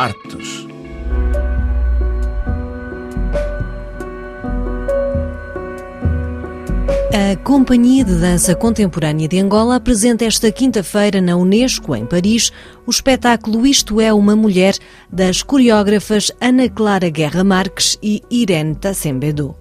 Artes. A Companhia de Dança Contemporânea de Angola apresenta esta quinta-feira na Unesco, em Paris, o espetáculo Isto é uma Mulher, das coreógrafas Ana Clara Guerra Marques e Irene Tassembedo.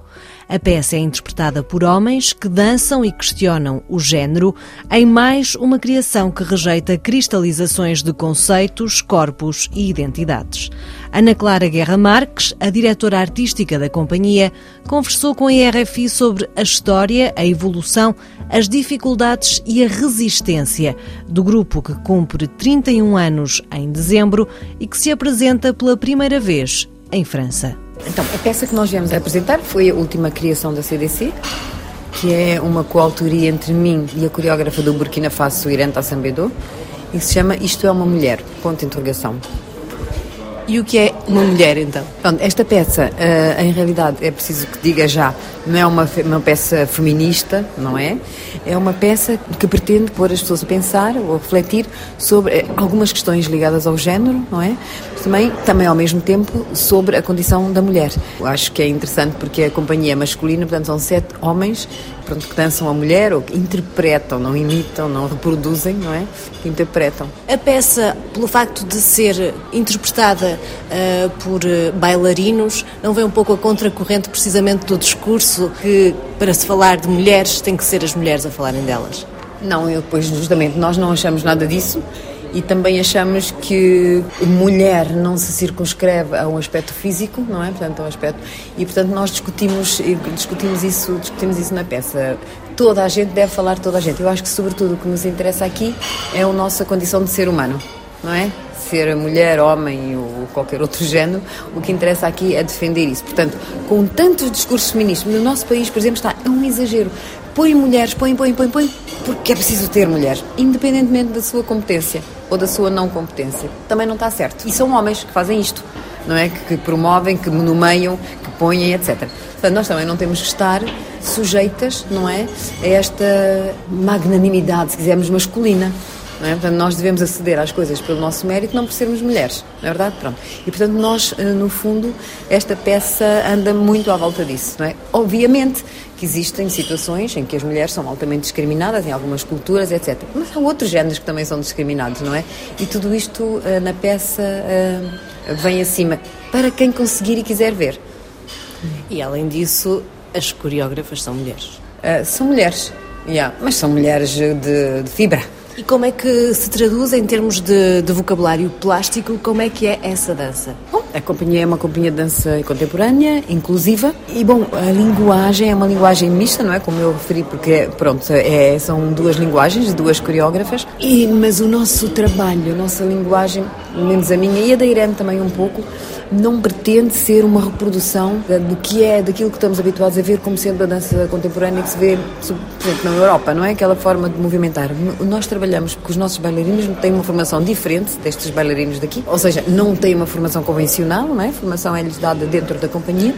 A peça é interpretada por homens que dançam e questionam o género em mais uma criação que rejeita cristalizações de conceitos, corpos e identidades. Ana Clara Guerra Marques, a diretora artística da companhia, conversou com a RFI sobre a história, a evolução, as dificuldades e a resistência do grupo que cumpre 31 anos em dezembro e que se apresenta pela primeira vez em França. Então, a peça que nós viemos apresentar foi a última criação da CDC, que é uma coautoria entre mim e a coreógrafa do Burkina Faso, Irene Tassambedo, e se chama Isto é uma Mulher, ponto de interrogação. E o que é uma mulher, então? Pronto, esta peça, uh, em realidade, é preciso que diga já, não é uma, uma peça feminista, não é? É uma peça que pretende pôr as pessoas a pensar ou a refletir sobre eh, algumas questões ligadas ao género, não é? Também, também ao mesmo tempo, sobre a condição da mulher. Eu acho que é interessante porque a companhia é masculina, portanto, são sete homens pronto, que dançam a mulher ou que interpretam, não imitam, não reproduzem, não é? Que interpretam. A peça, pelo facto de ser interpretada uh, por uh, bailarinos, não vem um pouco a contracorrente precisamente do discurso que, para se falar de mulheres, tem que ser as mulheres a falarem delas? Não, eu, pois justamente nós não achamos nada disso e também achamos que mulher não se circunscreve a um aspecto físico, não é? Portanto, a um aspecto e portanto nós discutimos discutimos isso discutimos isso na peça. Toda a gente deve falar toda a gente. Eu acho que sobretudo o que nos interessa aqui é a nossa condição de ser humano, não é? Ser mulher, homem ou qualquer outro género, o que interessa aqui é defender isso. Portanto, com tantos discursos feministas, no nosso país, por exemplo, está é um exagero. Põe mulheres, põe, põe, põe, põe, porque é preciso ter mulheres, independentemente da sua competência ou da sua não competência. Também não está certo. E são homens que fazem isto, não é? Que, que promovem, que nomeiam, que põem, etc. Portanto, nós também não temos que estar sujeitas, não é? A esta magnanimidade, se quisermos, masculina. É? Portanto, nós devemos aceder às coisas pelo nosso mérito, não por sermos mulheres, não é verdade? Pronto. E, portanto, nós, eh, no fundo, esta peça anda muito à volta disso, não é? Obviamente que existem situações em que as mulheres são altamente discriminadas, em algumas culturas, etc. Mas há outros géneros que também são discriminados, não é? E tudo isto eh, na peça eh, vem acima, para quem conseguir e quiser ver. E, além disso, as coreógrafas são mulheres. Uh, são mulheres, yeah, mas são mulheres de, de fibra. E como é que se traduz em termos de, de, vocabulário plástico, como é que é essa dança? Bom, a companhia é uma companhia de dança contemporânea, inclusiva, e bom, a linguagem é uma linguagem mista, não é? Como eu referi, porque, pronto, é, são duas linguagens, duas coreógrafas, e, mas o nosso trabalho, a nossa linguagem, menos a minha e a da Irene também um pouco, não pretende ser uma reprodução do que é, daquilo que estamos habituados a ver como sendo a dança contemporânea que se vê, por exemplo, na Europa, não é? Aquela forma de movimentar. Nós trabalhamos porque os nossos bailarinos têm uma formação diferente destes bailarinos daqui, ou seja, não têm uma formação convencional, não é? A formação é-lhes dada dentro da companhia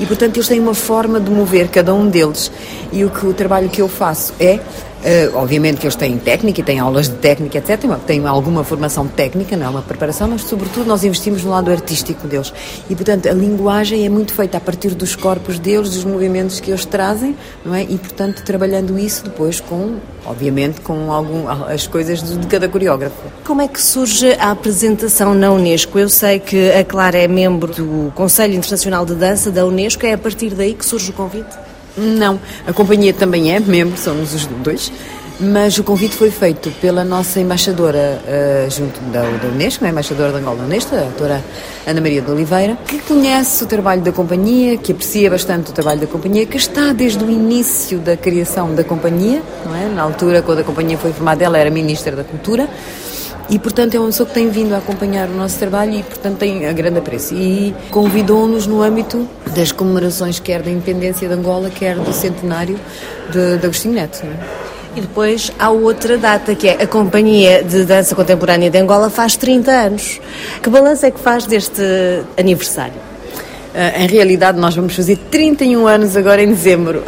e, portanto, eles têm uma forma de mover, cada um deles. E o, que, o trabalho que eu faço é Uh, obviamente que eles têm técnica e têm aulas de técnica, etc. Têm alguma formação técnica, não é uma preparação, mas sobretudo nós investimos no lado artístico deles. E, portanto, a linguagem é muito feita a partir dos corpos deles, dos movimentos que eles trazem, não é? E, portanto, trabalhando isso depois com, obviamente, com algum, as coisas de cada coreógrafo. Como é que surge a apresentação na Unesco? Eu sei que a Clara é membro do Conselho Internacional de Dança da Unesco, é a partir daí que surge o convite? Não, a companhia também é membro, somos os dois, mas o convite foi feito pela nossa embaixadora uh, junto da, da Unesco, a embaixadora da Angola Unesco, a doutora Ana Maria de Oliveira, que conhece o trabalho da companhia, que aprecia bastante o trabalho da companhia, que está desde o início da criação da companhia, não é? na altura quando a companhia foi formada, ela era Ministra da Cultura, e, portanto, é uma pessoa que tem vindo a acompanhar o nosso trabalho e, portanto, tem a grande apreço. E convidou-nos no âmbito das comemorações, quer da independência de Angola, quer do centenário de, de Agostinho Neto. É? E depois há outra data, que é a Companhia de Dança Contemporânea de Angola faz 30 anos. Que balanço é que faz deste aniversário? Uh, em realidade, nós vamos fazer 31 anos agora em dezembro.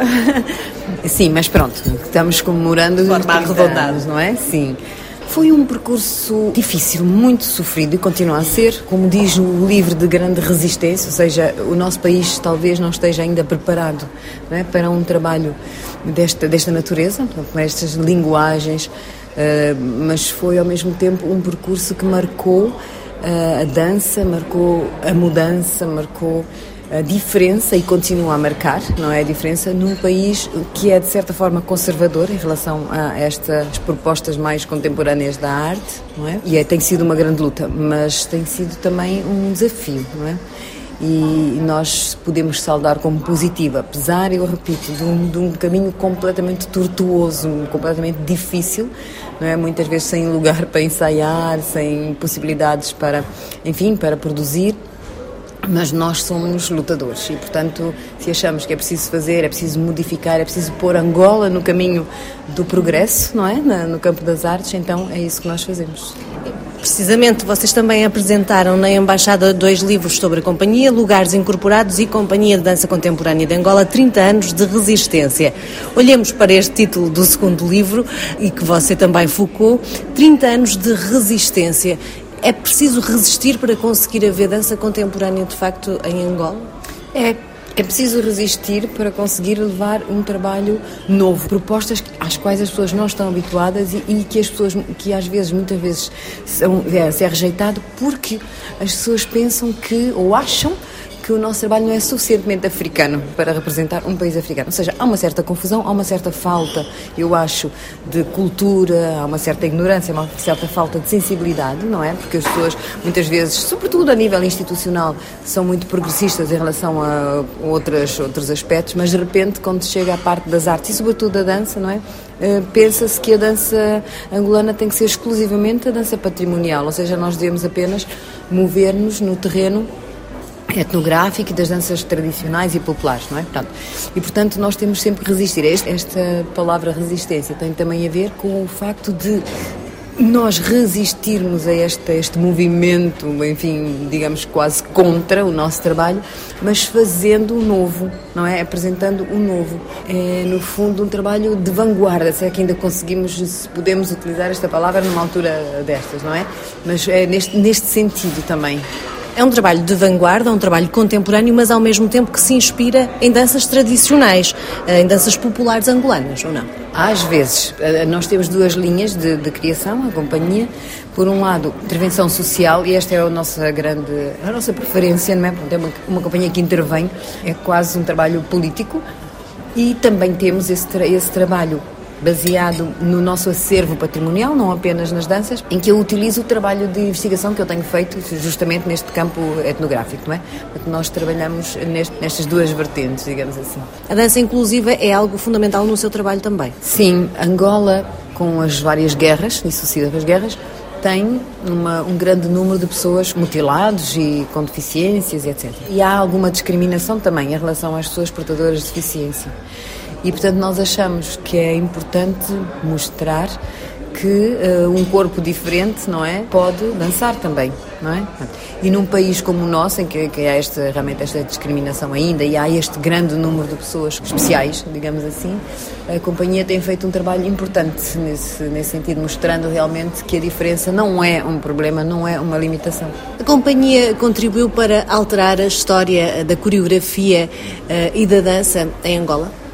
Sim, mas pronto, estamos comemorando. De forma arredondada. não é? Sim. Foi um percurso difícil, muito sofrido e continua a ser, como diz o livro de grande resistência, ou seja, o nosso país talvez não esteja ainda preparado é, para um trabalho desta, desta natureza, com estas linguagens, uh, mas foi ao mesmo tempo um percurso que marcou uh, a dança, marcou a mudança, marcou a diferença e continua a marcar, não é a diferença, num país que é de certa forma conservador em relação a estas propostas mais contemporâneas da arte, não é? E é, tem sido uma grande luta, mas tem sido também um desafio, não é? E nós podemos saudar como positivo, apesar, eu repito, de um, de um caminho completamente tortuoso, completamente difícil, não é? Muitas vezes sem lugar para ensaiar, sem possibilidades para, enfim, para produzir mas nós somos lutadores e, portanto, se achamos que é preciso fazer, é preciso modificar, é preciso pôr Angola no caminho do progresso, não é? No campo das artes, então é isso que nós fazemos. Precisamente, vocês também apresentaram na Embaixada dois livros sobre a companhia, Lugares Incorporados e Companhia de Dança Contemporânea de Angola, 30 anos de resistência. Olhemos para este título do segundo livro e que você também focou, 30 anos de resistência. É preciso resistir para conseguir haver dança contemporânea de facto em Angola? É, é preciso resistir para conseguir levar um trabalho novo, propostas às quais as pessoas não estão habituadas e, e que as pessoas, que às vezes, muitas vezes, são, é, é rejeitado porque as pessoas pensam que, ou acham, que o nosso trabalho não é suficientemente africano para representar um país africano. Ou seja, há uma certa confusão, há uma certa falta, eu acho, de cultura, há uma certa ignorância, há uma certa falta de sensibilidade, não é? Porque as pessoas, muitas vezes, sobretudo a nível institucional, são muito progressistas em relação a outras, outros aspectos, mas de repente, quando chega à parte das artes e, sobretudo, da dança, não é? Uh, pensa-se que a dança angolana tem que ser exclusivamente a dança patrimonial, ou seja, nós devemos apenas mover-nos no terreno etnográfico e das danças tradicionais e populares, não é? E portanto nós temos sempre que resistir. Esta palavra resistência tem também a ver com o facto de nós resistirmos a este, a este movimento, enfim, digamos quase contra o nosso trabalho, mas fazendo o novo, não é? Apresentando o novo. É, no fundo, um trabalho de vanguarda, se é que ainda conseguimos, se podemos utilizar esta palavra numa altura destas, não é? Mas é neste, neste sentido também. É um trabalho de vanguarda, um trabalho contemporâneo, mas ao mesmo tempo que se inspira em danças tradicionais, eh, em danças populares angolanas, ou não? Às vezes. Eh, nós temos duas linhas de, de criação, a companhia. Por um lado, intervenção social, e esta é a nossa grande, a nossa preferência, não é? É uma, uma companhia que intervém, é quase um trabalho político. E também temos esse, esse trabalho baseado no nosso acervo patrimonial, não apenas nas danças, em que eu utilizo o trabalho de investigação que eu tenho feito justamente neste campo etnográfico, não é? Porque nós trabalhamos neste, nestas duas vertentes, digamos assim. A dança inclusiva é algo fundamental no seu trabalho também? Sim, Angola, com as várias guerras e sucessivas guerras, tem uma, um grande número de pessoas mutilados e com deficiências, etc. E há alguma discriminação também em relação às pessoas portadoras de deficiência. E, portanto, nós achamos que é importante mostrar que uh, um corpo diferente, não é, pode dançar também, não é? E num país como o nosso, em que, que há esta, realmente esta discriminação ainda e há este grande número de pessoas especiais, digamos assim, a companhia tem feito um trabalho importante nesse, nesse sentido, mostrando realmente que a diferença não é um problema, não é uma limitação. A companhia contribuiu para alterar a história da coreografia uh, e da dança em Angola?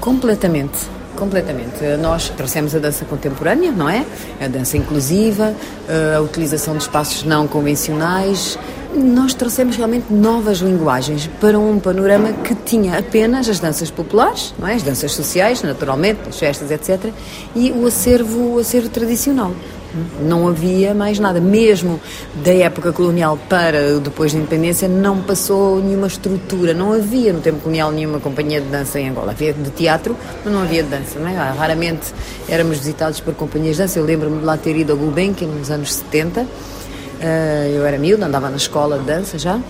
Completamente. Completamente. Nós trouxemos a dança contemporânea, não é? A dança inclusiva, eh, a utilização de espaços não convencionais. Nós trouxemos realmente novas linguagens para um panorama que tinha apenas as danças populares, não é? as danças sociais, naturalmente, as festas, etc., e o acervo, o acervo tradicional. Não havia mais nada. Mesmo da época colonial para depois da independência, não passou nenhuma estrutura. Não havia no tempo colonial nenhuma companhia de dança em Angola. Havia de teatro, mas não havia de dança. Não é? Raramente éramos visitados por companhias de dança. Eu lembro-me de lá ter ido a Gulbenkian nos anos 70. Eh, eu era miúda, andava na escola de dança já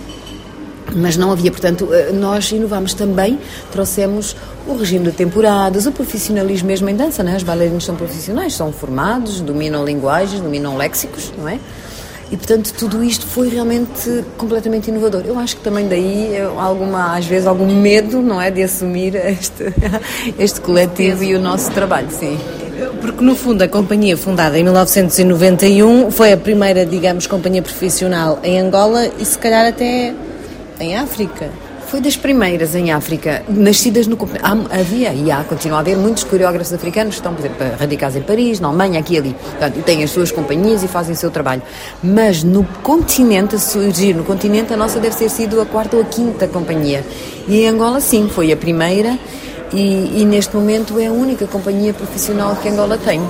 mas não havia, portanto, eh, nós inovámos também, trouxemos o regime de temporadas, o profissionalismo mesmo em dança, né? Os bailarinos são profissionais, são formados, dominam linguagens, dominam léxicos, não é? E, portanto, tudo isto foi realmente completamente inovador. Eu acho que também daí eh, alguma, às vezes, algum medo, não é, de assumir este, este coletivo e o nosso trabalho, sim. Porque, no fundo, a companhia fundada em 1991 foi a primeira, digamos, companhia profissional em Angola e, se calhar, até em África. Foi das primeiras em África, nascidas no Havia e há, continua a haver muitos coreógrafos africanos que estão, por exemplo, radicados em Paris, na Alemanha, aqui e ali. Portanto, têm as suas companhias e fazem o seu trabalho. Mas no continente, a surgir no continente, a nossa deve ter sido a quarta ou a quinta companhia. E em Angola, sim, foi a primeira e, e neste momento é a única companhia profissional que Angola tem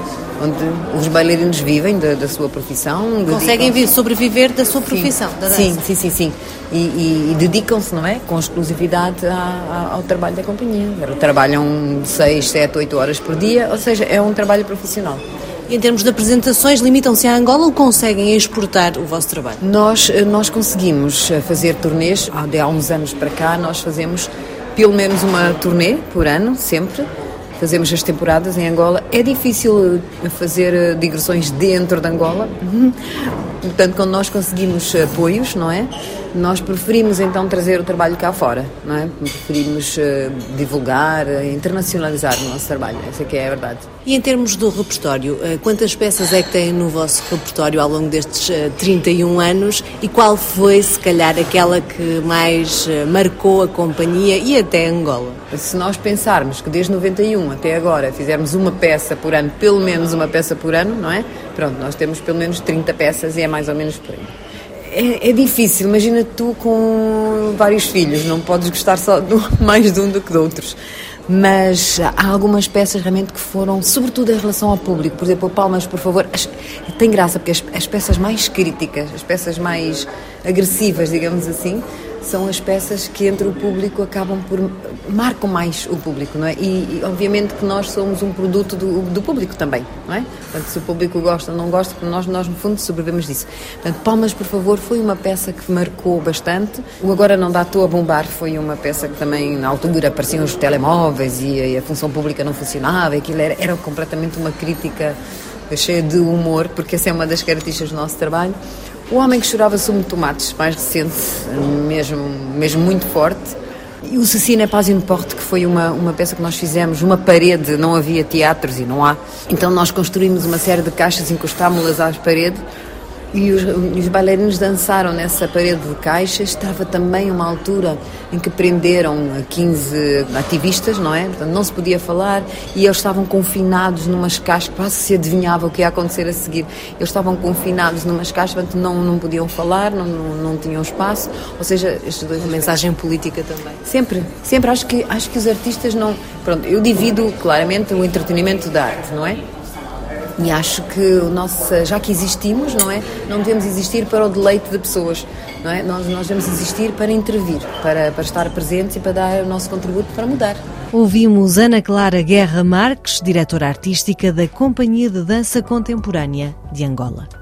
onde os bailarinos vivem da, da sua profissão. Conseguem vir, sobreviver da sua profissão, sim. da. Sim, sim, sim, sim. E, e, e dedicam-se, não é? Com exclusividade a, a, ao trabalho da companhia. Trabalham 6, 7, 8 horas por dia, ou seja, é um trabalho profissional. Em termos de apresentações, limitam-se a Angola ou conseguem exportar o vosso trabalho? Nós, nós conseguimos fazer turnês, há uns anos para cá, nós fazemos pelo menos uma turnê por ano, sempre fazemos as temporadas em Angola. É difícil eh, fazer eh, digressões dentro de Angola, portanto, quando nós conseguimos apoios, não é? Nós preferimos então trazer o trabalho cá fora, não é? Preferimos uh, divulgar, uh, internacionalizar o nosso trabalho, essa que é a verdade. E em termos do repertório, uh, quantas peças é que tem no vosso repertório ao longo destes 31 anos e qual foi, se calhar, aquela que mais marcou a companhia e até Angola? Se nós pensarmos que desde 91 até agora fizermos uma peça por ano, pelo menos uma peça por ano, não é? Pronto, nós temos pelo menos 30 peças e é mais ou menos por aí. É, é, difícil, imagina tu com vários filhos, não podes gostar só de, mais de um do que de outros. Mas há algumas peças realmente que foram, sobretudo em relação ao público. Por exemplo, Palmas, por favor, as, tem graça, porque as, as peças mais críticas, as peças mais agressivas, digamos assim, são as peças que entre o público acabam por marcam mais o público, não é? E, e obviamente que nós somos um produto do, do, público também, não é? Portanto, se o público gosta ou não gosta, nós nós no fundo sobrevivemos disso. Portanto, Palmas, por favor, foi uma peça que marcou bastante. O Agora não dá a bombar foi uma peça que também na altura apareciam os telemóveis e e a função pública não funcionava, aquilo era, era completamente uma crítica cheia de humor, porque essa é uma das características do nosso trabalho. O Homem que Chorava Sumo de Tomates, mais recente, mesmo, mesmo muito forte. E o Cecina é Paz de Porte, que foi uma, uma peça que nós fizemos, uma parede, não havia teatros e não há. Então nós construímos uma série de caixas, encostámos-las às paredes e os, os, bailarinos dançaram nessa parede de caixas. Estava também uma altura em que prenderam 15 ativistas, não é? Portanto, não se podia falar e eles estavam confinados numas caixas, quase se adivinhava o que ia acontecer a seguir. Eles estavam confinados numas caixas, portanto, não, não podiam falar, não, não, não tinham espaço. Ou seja, estes dois. Uma mensagem política também. Sempre, sempre. Acho que, acho que os artistas não. Pronto, eu divido claramente o entretenimento da arte, não é? E acho que o nosso, já que existimos, não é? Não devemos existir para o deleite de pessoas, não é? Nós, nós devemos existir para intervir, para, para estar presentes e para dar o nosso contributo para mudar. Ouvimos Ana Clara Guerra Marques, diretora artística da Companhia de Dança Contemporânea de Angola.